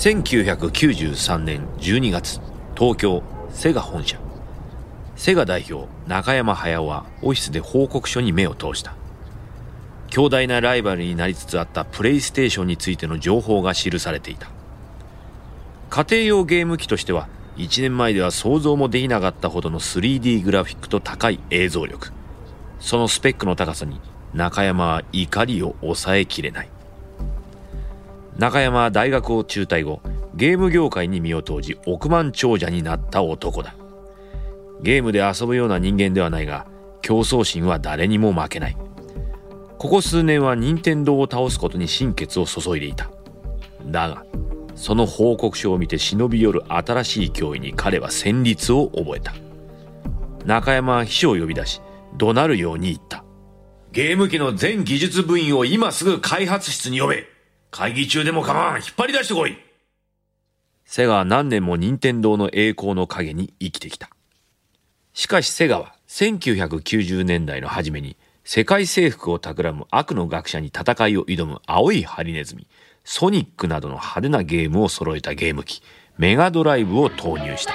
1993年12月東京セガ本社。セガ代表中山駿はオフィスで報告書に目を通した。強大なライバルになりつつあったプレイステーションについての情報が記されていた。家庭用ゲーム機としては1年前では想像もできなかったほどの 3D グラフィックと高い映像力。そのスペックの高さに中山は怒りを抑えきれない。中山は大学を中退後ゲーム業界に身を投じ億万長者になった男だ。ゲームで遊ぶような人間ではないが競争心は誰にも負けない。ここ数年は任天堂を倒すことに心血を注いでいた。だがその報告書を見て忍び寄る新しい脅威に彼は戦慄を覚えた。中山は秘書を呼び出し怒鳴るように言った。ゲーム機の全技術部員を今すぐ開発室に呼べ。会議中でも構わん。引っ張り出してこい。セガは何年も任天堂の栄光の陰に生きてきた。しかしセガは1990年代の初めに世界征服を企む悪の学者に戦いを挑む青いハリネズミ、ソニックなどの派手なゲームを揃えたゲーム機、メガドライブを投入した。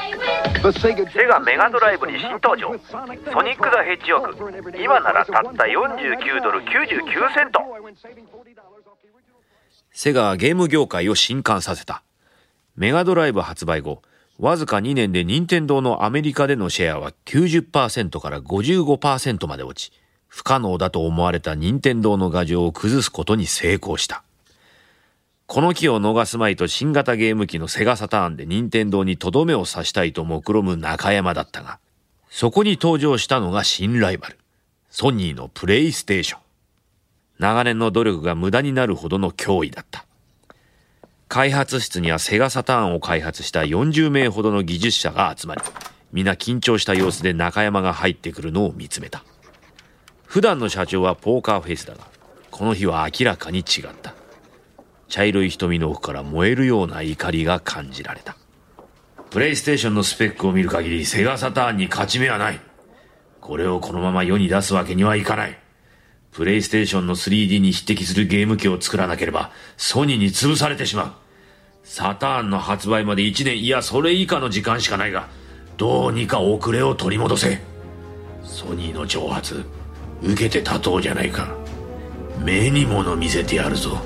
セガメガドライブに新登場。ソニック・ザ・ヘッジオーク今ならたった49ドル99セント。セガはゲーム業界を震撼させたメガドライブ発売後わずか2年で任天堂のアメリカでのシェアは90%から55%まで落ち、不可能だと思われた任天堂の牙城を崩すことに成功した。この機を逃すまいと新型ゲーム機のセガサターンで任天堂にとどめを刺したいと目論む中山だったが、そこに登場したのが新ライバル、ソニーのプレイステーション。長年の努力が無駄になるほどの脅威だった。開発室にはセガサターンを開発した40名ほどの技術者が集まり、皆緊張した様子で中山が入ってくるのを見つめた。普段の社長はポーカーフェイスだが、この日は明らかに違った。茶色い瞳の奥から燃えるような怒りが感じられた。プレイステーションのスペックを見る限りセガサターンに勝ち目はない。これをこのまま世に出すわけにはいかない。プレイステーションの 3D に匹敵するゲーム機を作らなければ、ソニーに潰されてしまう。サターンの発売まで1年いやそれ以下の時間しかないが、どうにか遅れを取り戻せ。ソニーの挑発、受けて立とうじゃないか。目に物見せてやるぞ。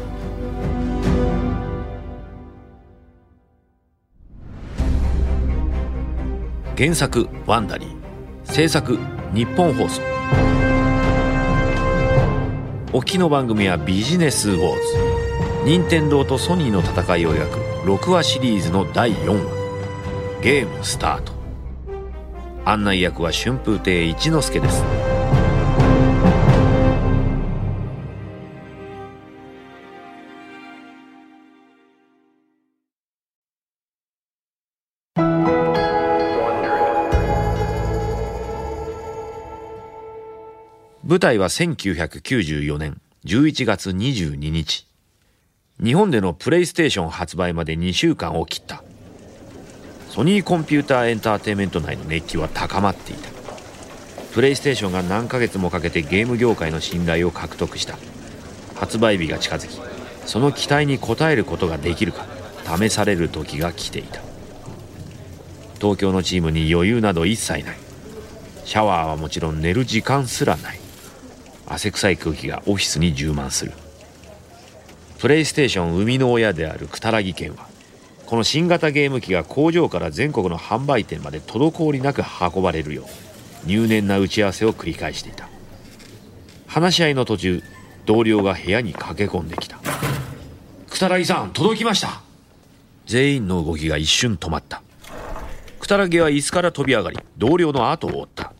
原作ワンダリー制作日本放送お聞きの番組はビジネスウォーズ。任天堂とソニーの戦いを描く6話シリーズの第4話。ゲームスタート。案内役は春風亭一之輔です。舞台は1994年11月22日。日本でのプレイステーション発売まで2週間を切った。ソニーコンピューターエンターテインメント内の熱気は高まっていた。プレイステーションが何ヶ月もかけてゲーム業界の信頼を獲得した。発売日が近づき、その期待に応えることができるか試される時が来ていた。東京のチームに余裕など一切ない。シャワーはもちろん寝る時間すらない。汗臭い空気がオフィスに充満する。プレイステーション生みの親であるクタラギ県はこの新型ゲーム機が工場から全国の販売店まで滞りなく運ばれるよう入念な打ち合わせを繰り返していた。話し合いの途中同僚が部屋に駆け込んできた「クタラギさん届きました!」全員の動きが一瞬止まった。クタラギは椅子から飛び上がり同僚の後を追った。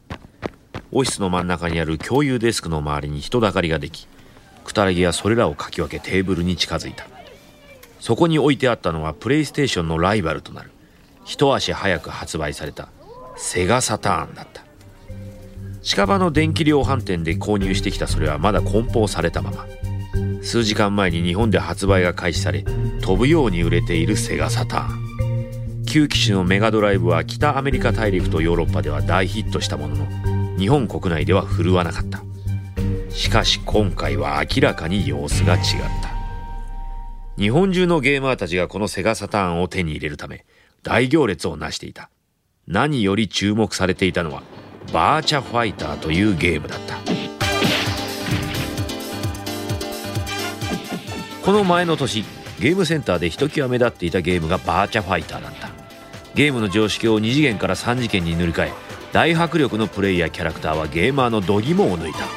オフィスの真ん中にある共有デスクの周りに人だかりができクタラギはそれらをかき分けテーブルに近づいた。そこに置いてあったのはプレイステーションのライバルとなる。一足早く発売された。セガサターンだった。近場の電気量販店で購入してきたそれはまだ梱包されたまま。数時間前に日本で発売が開始され飛ぶように売れているセガサターン。旧機種のメガドライブは北アメリカ大陸とヨーロッパでは大ヒットしたものの日本国内では振るわなかった。しかし今回は明らかに様子が違った。日本中のゲーマーたちがこのセガサターンを手に入れるため大行列をなしていた。何より注目されていたのはバーチャファイターというゲームだった。この前の年ゲームセンターでひときわ目立っていたゲームがバーチャファイターだった。ゲームの常識を2次元から3次元に塗り替え大迫力のプレイヤーキャラクターはゲーマーの度肝を抜いた。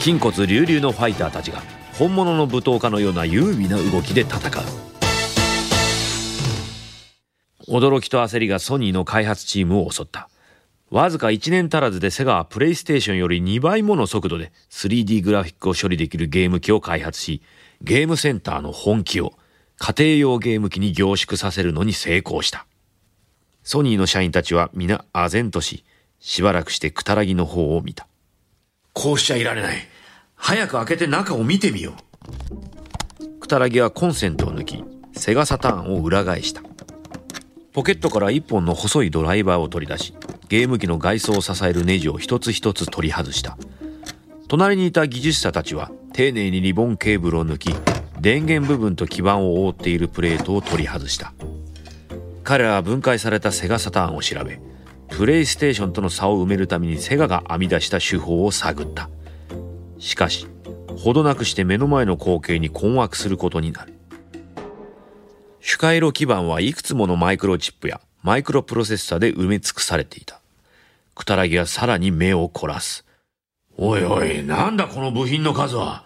筋骨隆々のファイターたちが本物の舞踏家のような優美な動きで戦う。驚きと焦りがソニーの開発チームを襲った。わずか1年足らずでセガはプレイステーションより2倍もの速度で 3D グラフィックを処理できるゲーム機を開発しゲームセンターの本気を家庭用ゲーム機に凝縮させるのに成功した。ソニーの社員たちは皆唖然とししばらくしてクタラギの方を見た。こうしちゃいられない。早く開けて中を見てみよう。クタラギはコンセントを抜きセガサターンを裏返した。ポケットから一本の細いドライバーを取り出しゲーム機の外装を支えるネジを一つ一つ取り外した。隣にいた技術者たちは丁寧にリボンケーブルを抜き電源部分と基板を覆っているプレートを取り外した彼らは分解されたセガサターンを調べプレイステーションとの差を埋めるためにセガが編み出した手法を探ったしかしほどなくして目の前の光景に困惑することになる主回路基板はいくつものマイクロチップやマイクロプロセッサで埋め尽くされていた。クタラギはさらに目を凝らす。おいおい、なんだこの部品の数は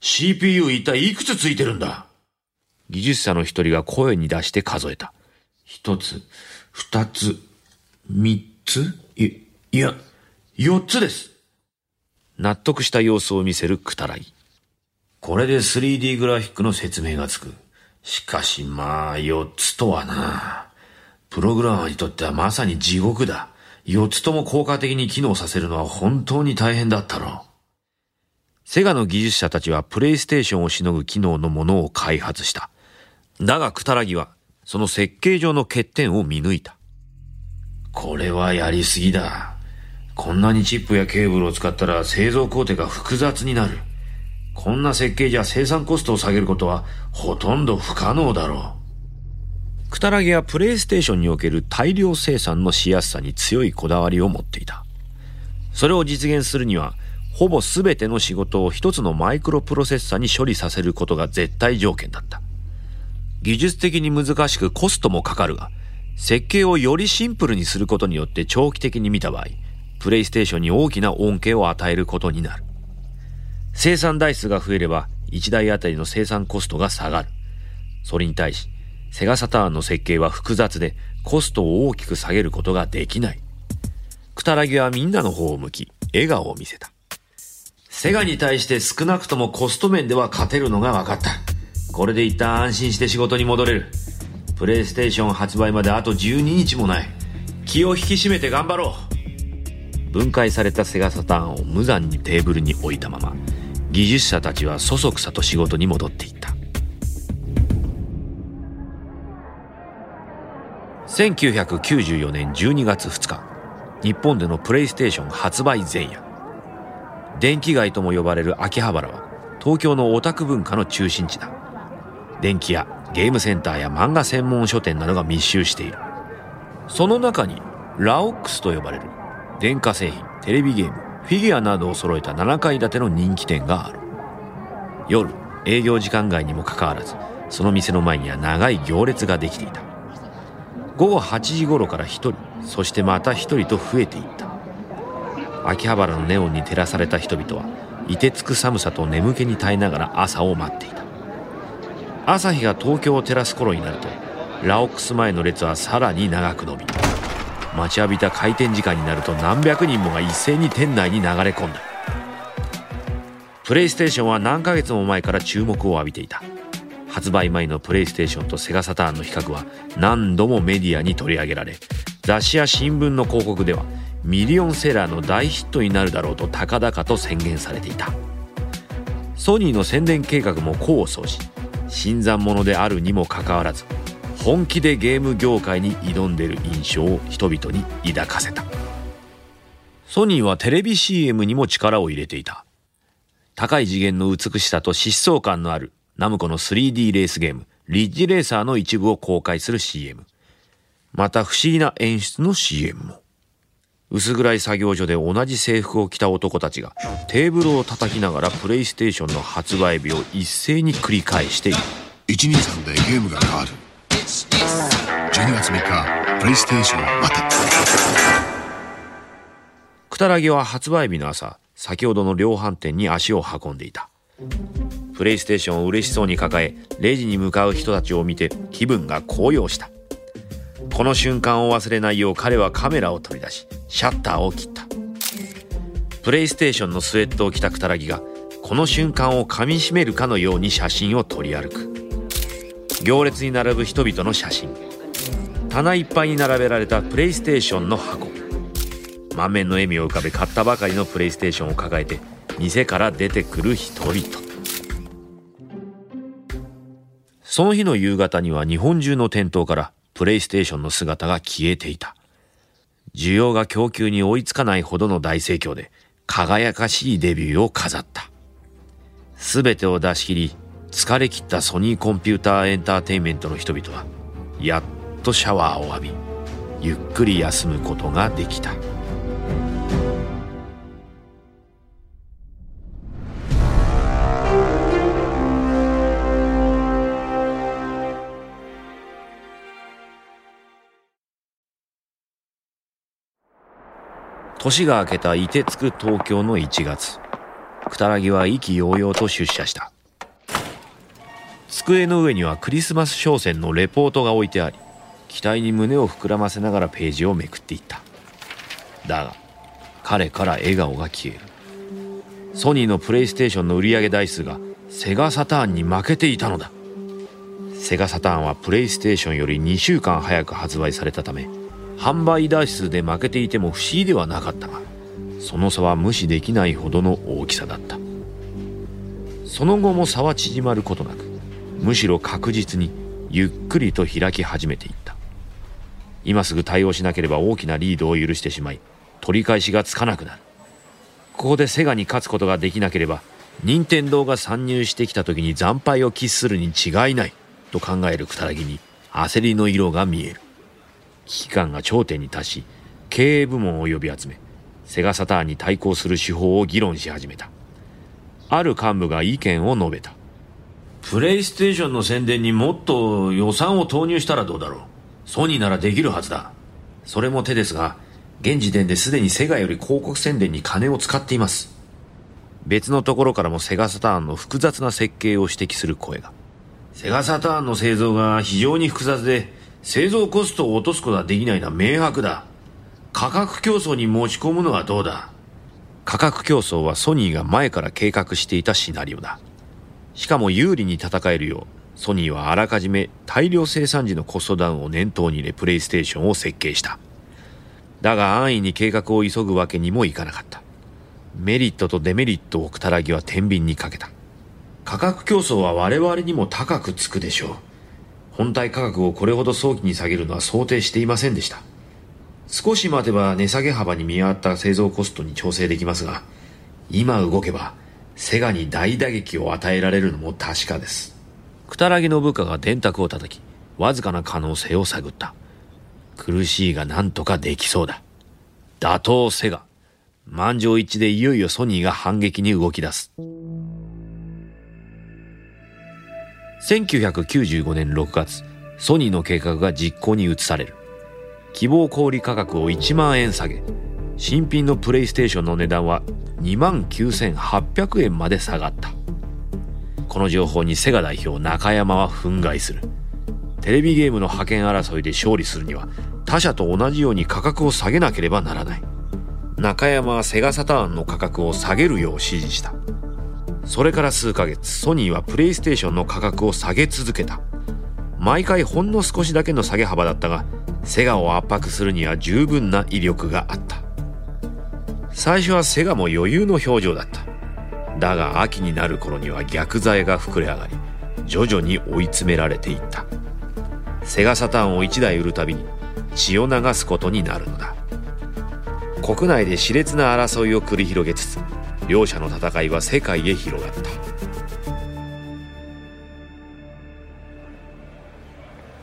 ？CPU 一体いくつついてるんだ？技術者の一人が声に出して数えた。一つ、二つ、三つい、いや、四つです。納得した様子を見せるクタラギ。これで 3D グラフィックの説明がつく。しかしまあ、四つとはな。プログラマーにとってはまさに地獄だ。四つとも効果的に機能させるのは本当に大変だったろう。セガの技術者たちはプレイステーションをしのぐ機能のものを開発した。だが、クタラギは、その設計上の欠点を見抜いた。これはやりすぎだ。こんなにチップやケーブルを使ったら製造工程が複雑になる。こんな設計じゃ生産コストを下げることはほとんど不可能だろう。クタラゲはプレイステーションにおける大量生産のしやすさに強いこだわりを持っていた。それを実現するには、ほぼ全ての仕事を一つのマイクロプロセッサに処理させることが絶対条件だった。技術的に難しくコストもかかるが、設計をよりシンプルにすることによって長期的に見た場合、プレイステーションに大きな恩恵を与えることになる。生産台数が増えれば1台あたりの生産コストが下がる。それに対し、セガサターンの設計は複雑でコストを大きく下げることができない。クタラギはみんなの方を向き、笑顔を見せた。セガに対して少なくともコスト面では勝てるのが分かった。これで一旦安心して仕事に戻れる。プレイステーション発売まであと12日もない。気を引き締めて頑張ろう。分解されたセガサターンを無残にテーブルに置いたまま、技術者たちはそそくさと仕事に戻っていった1994年12月2日日本でのプレイステーション発売前夜電気街とも呼ばれる秋葉原は東京のオタク文化の中心地だ電気屋ゲームセンターや漫画専門書店などが密集している。その中にラオックスと呼ばれる電化製品テレビゲームフィギュアなどを揃えた7階建ての人気店がある。夜営業時間外にもかかわらずその店の前には長い行列ができていた。午後8時頃から1人そしてまた1人と増えていった。秋葉原のネオンに照らされた人々は凍てつく寒さと眠気に耐えながら朝を待っていた。朝日が東京を照らす頃になるとラオックス前の列はさらに長く伸び待ちわびた開店時間になると何百人もが一斉に店内に流れ込んだ。プレイステーションは何ヶ月も前から注目を浴びていた。発売前のプレイステーションとセガサターンの比較は何度もメディアに取り上げられ雑誌や新聞の広告ではミリオンセラーの大ヒットになるだろうと高々と宣言されていた。ソニーの宣伝計画も功を奏し新参者であるにもかかわらず本気でゲーム業界に挑んでいる印象を人々に抱かせたソニーはテレビ CM にも力を入れていた高い次元の美しさと疾走感のあるナムコの 3D レースゲーム、リッジレーサーの一部を公開する CM。また不思議な演出の CM も。薄暗い作業所で同じ制服を着た男たちがテーブルを叩きながらプレイステーションの発売日を一斉に繰り返している。123でゲームが変わる。12月3日、プレイステーションまた。くたらぎは発売日の朝、先ほどの量販店に足を運んでいた。プレイステーションを嬉しそうに抱え、レジに向かう人たちを見て気分が高揚した。この瞬間を忘れないよう彼はカメラを取り出し、シャッターを切った。プレイステーションのスウェットを着たくたらぎが、この瞬間を噛みしめるかのように写真を撮り歩く。行列に並ぶ人々の写真。棚いっぱいに並べられたプレイステーションの箱。満面の笑みを浮かべ買ったばかりのプレイステーションを抱えて、店から出てくる人々。その日の夕方には日本中の店頭からプレイステーションの姿が消えていた。需要が供給に追いつかないほどの大盛況で輝かしいデビューを飾った。すべてを出し切り、疲れ切ったソニーコンピューターエンターテインメントの人々は、やっとシャワーを浴び、ゆっくり休むことができた。年が明けた凍てつく東京の1月。くたらぎは意気揚々と出社した。机の上にはクリスマス商戦のレポートが置いてあり期待に胸を膨らませながらページをめくっていった。だが彼から笑顔が消える。ソニーのプレイステーションの売上台数がセガサターンに負けていたのだ。セガサターンはプレイステーションより2週間早く発売されたため販売台数で負けていても不思議ではなかったがその差は無視できないほどの大きさだった。その後も差は縮まることなくむしろ確実にゆっくりと開き始めていった。今すぐ対応しなければ大きなリードを許してしまい取り返しがつかなくなる。ここでセガに勝つことができなければ任天堂が参入してきた時に惨敗を喫するに違いないと考えるくたらぎに焦りの色が見える。危機感が頂点に達し経営部門を呼び集めセガサターンに対抗する手法を議論し始めた。ある幹部が意見を述べた。プレイステーションの宣伝にもっと予算を投入したらどうだろう。ソニーならできるはずだ。それも手ですが現時点ですでにセガより広告宣伝に金を使っています。別のところからもセガサターンの複雑な設計を指摘する声が。セガサターンの製造が非常に複雑で製造コストを落とすことはできないのは明白だ。価格競争に持ち込むのはどうだ。価格競争はソニーが前から計画していたシナリオだ。しかも有利に戦えるようソニーはあらかじめ大量生産時のコストダウンを念頭に入れプレイステーションを設計した。だが安易に計画を急ぐわけにもいかなかった。メリットとデメリットをくたらぎは天秤にかけた。価格競争は我々にも高くつくでしょう。本体価格をこれほど早期に下げるのは想定していませんでした。少し待てば値下げ幅に見合った製造コストに調整できますが、今動けばセガに大打撃を与えられるのも確かです。くたらぎの部下が電卓を叩き、わずかな可能性を探った。苦しいが何とかできそうだ。打倒セガ。満場一致でいよいよソニーが反撃に動き出す。1995年6月、ソニーの計画が実行に移される。希望小売価格を1万円下げ、新品のプレイステーションの値段は2万9800円まで下がった。この情報にセガ代表中山は憤慨する。テレビゲームの覇権争いで勝利するには他社と同じように価格を下げなければならない。中山はセガサターンの価格を下げるよう指示した。それから数ヶ月ソニーはプレイステーションの価格を下げ続けた。毎回ほんの少しだけの下げ幅だったがセガを圧迫するには十分な威力があった。最初はセガも余裕の表情だった。だが秋になる頃には逆剤が膨れ上がり徐々に追い詰められていった。セガサターンを1台売るたびに血を流すことになるのだ。国内で熾烈な争いを繰り広げつつ両者の戦いは世界へ広がった。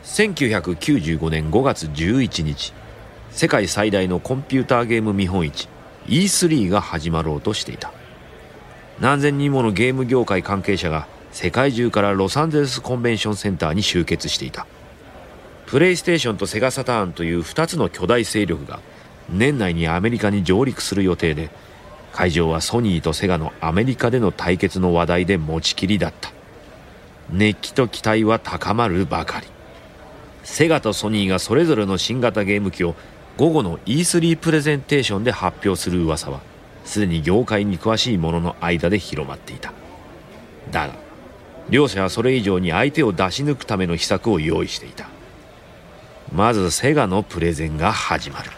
1995年5月11日世界最大のコンピューターゲーム見本市 E3 が始まろうとしていた。何千人ものゲーム業界関係者が世界中からロサンゼルスコンベンションセンターに集結していた。プレイステーションとセガサターンという2つの巨大勢力が年内にアメリカに上陸する予定で会場はソニーとセガのアメリカでの対決の話題で持ちきりだった。熱気と期待は高まるばかり。セガとソニーがそれぞれの新型ゲーム機を午後の E3 プレゼンテーションで発表する噂はすでに業界に詳しい者の間で広まっていた。だが両者はそれ以上に相手を出し抜くための秘策を用意していた。まずセガのプレゼンが始まる。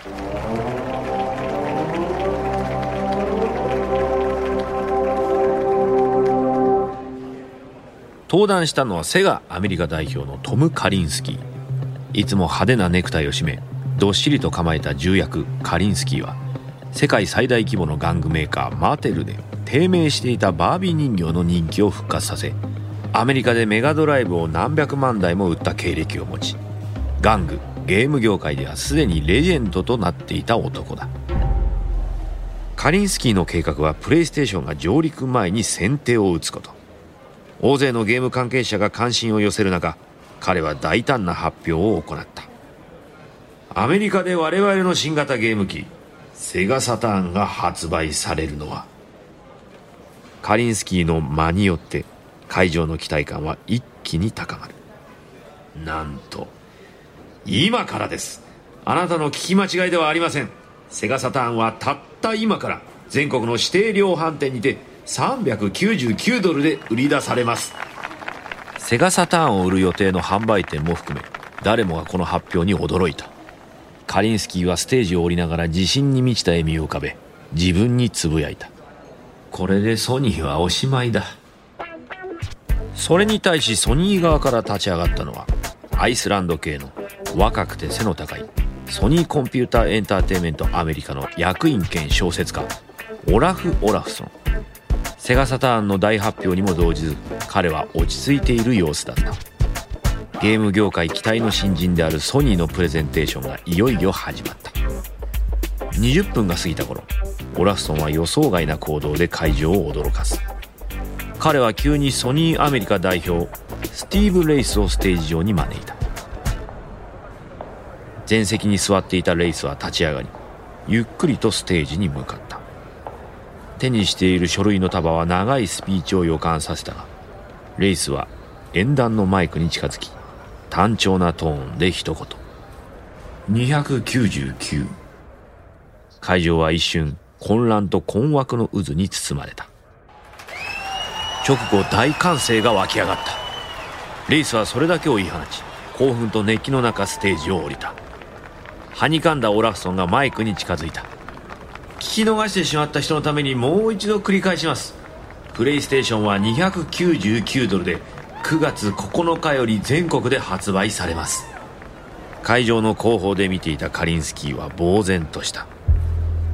登壇したのはセガアメリカ代表のトム・カリンスキー。いつも派手なネクタイを締めどっしりと構えた重役カリンスキーは世界最大規模の玩具メーカーマーテルで低迷していたバービー人形の人気を復活させアメリカでメガドライブを何百万台も売った経歴を持ち玩具ゲーム業界ではすでにレジェンドとなっていた男だ。カリンスキーの計画はプレイステーションが上陸前に先手を打つこと。大勢のゲーム関係者が関心を寄せる中彼は大胆な発表を行った。アメリカで我々の新型ゲーム機セガサターンが発売されるのはカリンスキーの間によって会場の期待感は一気に高まる。なんと今からです。あなたの聞き間違いではありません。セガサターンはたった今から全国の指定量販店にて399ドルで売り出されます。セガサターンを売る予定の販売店も含め誰もがこの発表に驚いた。カリンスキーはステージを降りながら自信に満ちた笑みを浮かべ自分につぶやいた。これでソニーはおしまいだ。それに対しソニー側から立ち上がったのはアイスランド系の若くて背の高いソニーコンピューターエンターテインメントアメリカの役員兼小説家オラフ・オラフソン。セガサターンの大発表にも動じず彼は落ち着いている様子だった。ゲーム業界期待の新人であるソニーのプレゼンテーションがいよいよ始まった。20分が過ぎた頃オラフソンは予想外な行動で会場を驚かす。彼は急にソニーアメリカ代表スティーブ・レイスをステージ上に招いた。前席に座っていたレイスは立ち上がりゆっくりとステージに向かった。手にしている書類の束は長いスピーチを予感させたがレイスは演壇のマイクに近づき単調なトーンで一言。299会場は一瞬混乱と困惑の渦に包まれた。直後大歓声が湧き上がった。レイスはそれだけを言い放ち興奮と熱気の中ステージを降りた。はにかんだオラフソンがマイクに近づいた聞き逃してしまった人のためにもう一度繰り返します。プレイステーションは299ドルで9月9日より全国で発売されます。会場の後方で見ていたカリンスキーは呆然とした。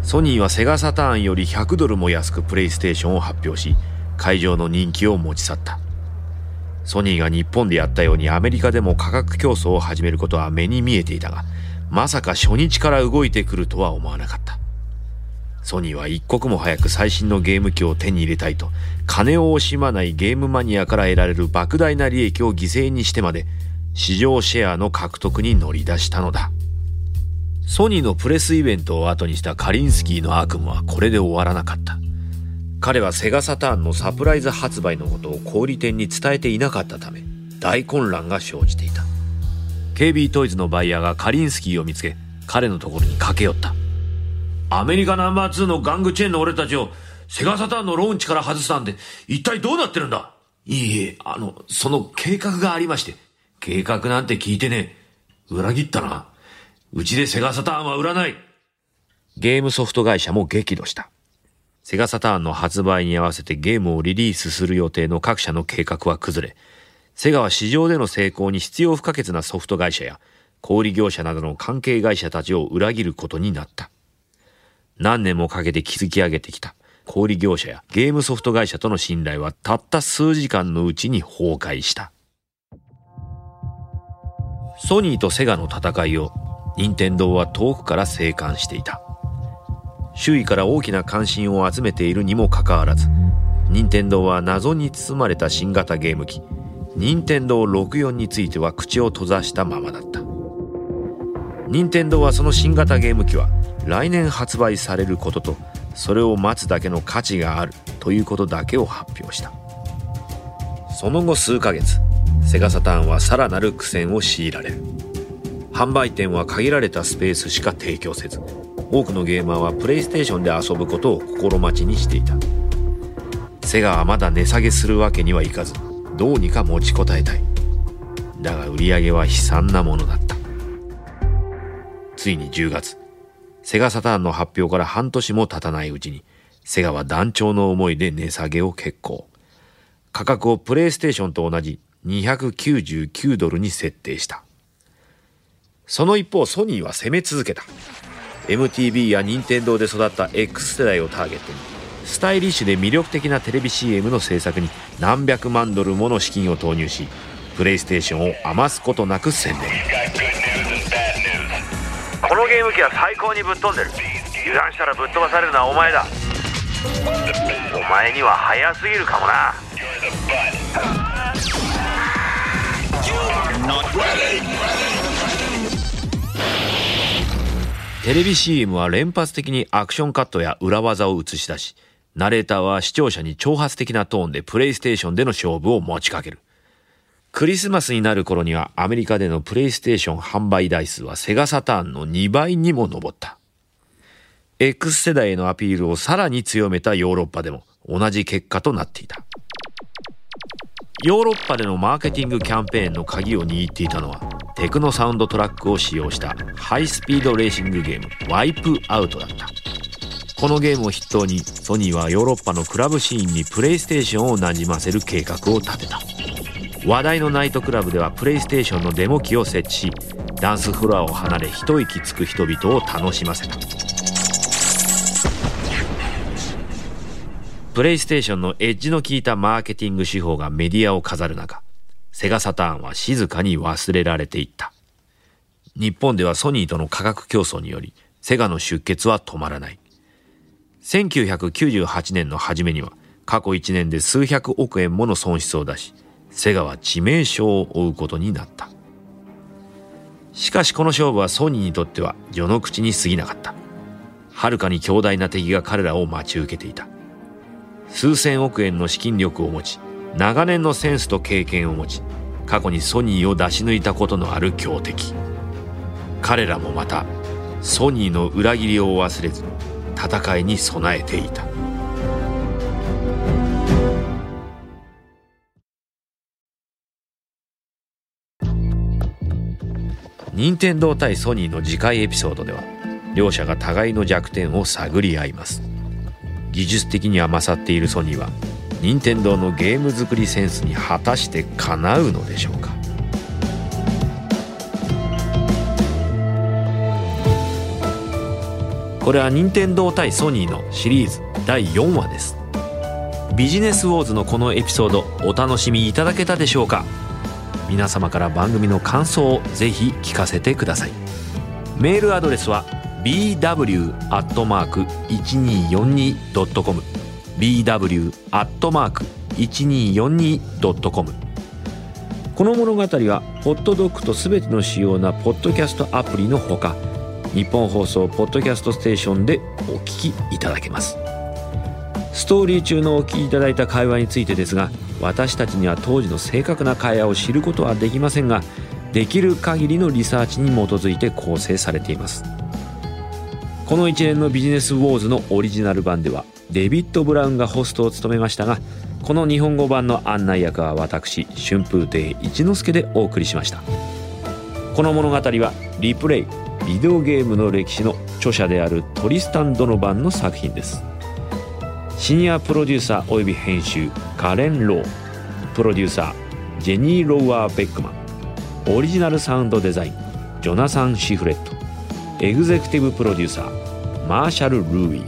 ソニーはセガサターンより100ドルも安くプレイステーションを発表し会場の人気を持ち去った。ソニーが日本でやったようにアメリカでも価格競争を始めることは目に見えていたがまさか初日から動いてくるとは思わなかった。ソニーは一刻も早く最新のゲーム機を手に入れたいと、金を惜しまないゲームマニアから得られる莫大な利益を犠牲にしてまで、市場シェアの獲得に乗り出したのだ。ソニーのプレスイベントを後にしたカリンスキーの悪夢はこれで終わらなかった。彼はセガサターンのサプライズ発売のことを小売店に伝えていなかったため、大混乱が生じていた。KB トイズのバイヤーがカリンスキーを見つけ、彼のところに駆け寄った。アメリカナンバー2の玩具チェーンの俺たちをセガサターンのローンチから外したんで、一体どうなってるんだ？いいえ、あの、その計画がありまして。計画なんて聞いてね裏切ったな。うちでセガサターンは売らない。ゲームソフト会社も激怒した。セガサターンの発売に合わせてゲームをリリースする予定の各社の計画は崩れ、セガは市場での成功に必要不可欠なソフト会社や小売業者などの関係会社たちを裏切ることになった。何年もかけて築き上げてきた。小売業者やゲームソフト会社との信頼はたった数時間のうちに崩壊した。ソニーとセガの戦いを任天堂は遠くから静観していた。周囲から大きな関心を集めているにもかかわらず任天堂は謎に包まれた新型ゲーム機任天堂64については口を閉ざしたままだった。任天堂はその新型ゲーム機は来年発売されることとそれを待つだけの価値があるということだけを発表した。その後数ヶ月セガサターンはさらなる苦戦を強いられる。販売店は限られたスペースしか提供せず多くのゲーマーはプレイステーションで遊ぶことを心待ちにしていた。セガはまだ値下げするわけにはいかずどうにか持ちこたえたい。だが売り上げは悲惨なものだった。ついに10月。セガサターンの発表から半年も経たないうちにセガは団長の思いで値下げを決行。価格をプレイステーションと同じ299ドルに設定した。その一方ソニーは攻め続けた。MTV や任天堂で育った X 世代をターゲットにスタイリッシュで魅力的なテレビ CM の制作に何百万ドルもの資金を投入しプレイステーションを余すことなく宣伝。このゲーム機は最高にぶっ飛んでる。油断したらぶっ飛ばされるのはお前だ。お前には早すぎるかもな。テレビ CM は連発的にアクションカットや裏技を映し出しナレーターは視聴者に挑発的なトーンでプレイステーションでの勝負を持ちかけるクリスマスになる頃にはアメリカでのプレイステーション販売台数はセガサターンの2倍にも上った。X 世代へのアピールをさらに強めたヨーロッパでも同じ結果となっていた。ヨーロッパでのマーケティングキャンペーンの鍵を握っていたのはテクノサウンドトラックを使用したハイスピードレーシングゲームワイプアウトだった。このゲームを筆頭にソニーはヨーロッパのクラブシーンにプレイステーションをなじませる計画を立てた。話題のナイトクラブではプレイステーションのデモ機を設置しダンスフロアを離れ一息つく人々を楽しませた。プレイステーションのエッジの効いたマーケティング手法がメディアを飾る中セガサターンは静かに忘れられていった。日本ではソニーとの価格競争によりセガの出血は止まらない。1998年の初めには過去1年で数百億円もの損失を出しセガは致命傷を負うことになった。しかしこの勝負はソニーにとっては序の口に過ぎなかった。はるかに強大な敵が彼らを待ち受けていた。数千億円の資金力を持ち長年のセンスと経験を持ち過去にソニーを出し抜いたことのある強敵。彼らもまたソニーの裏切りを忘れず戦いに備えていた。任天堂対ソニーの次回エピソードでは両者が互いの弱点を探り合います。技術的には勝っているソニーは任天堂のゲーム作りセンスに果たしてかなうのでしょうか。これは任天堂対ソニーのシリーズ第4話です。ビジネスウォーズのこのエピソードお楽しみいただけたでしょうか？皆様から番組の感想をぜひ聞かせてください。メールアドレスは bw.1242.com bw.1242.com この物語はホットドッグとすべての主要なポッドキャストアプリのほか日本放送ポッドキャストステーションでお聞きいただけます。ストーリー中のお聞きいただいた会話についてですが私たちには当時の正確な会話を知ることはできませんができる限りのリサーチに基づいて構成されています。この一連のビジネスウォーズのオリジナル版ではデビッド・ブラウンがホストを務めましたがこの日本語版の案内役は私春風亭一之輔でお送りしました。この物語はリプレイビデオゲームの歴史の著者であるトリスタン・ドノバンの作品です。シニアプロデューサーおよび編集カレン・ロー。プロデューサージェニー・ローワー・ベックマン。オリジナルサウンドデザインジョナサン・シフレットエグゼクティブプロデューサーマーシャル・ルーイ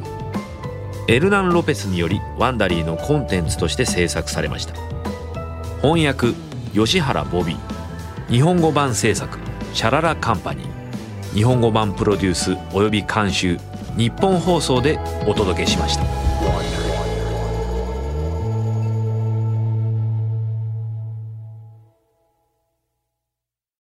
エルナン・ロペスにより Wondery のコンテンツとして制作されました。翻訳吉原ボビー。日本語版制作シャララカンパニー。日本語版プロデュースおよび監修日本放送でお届けしました。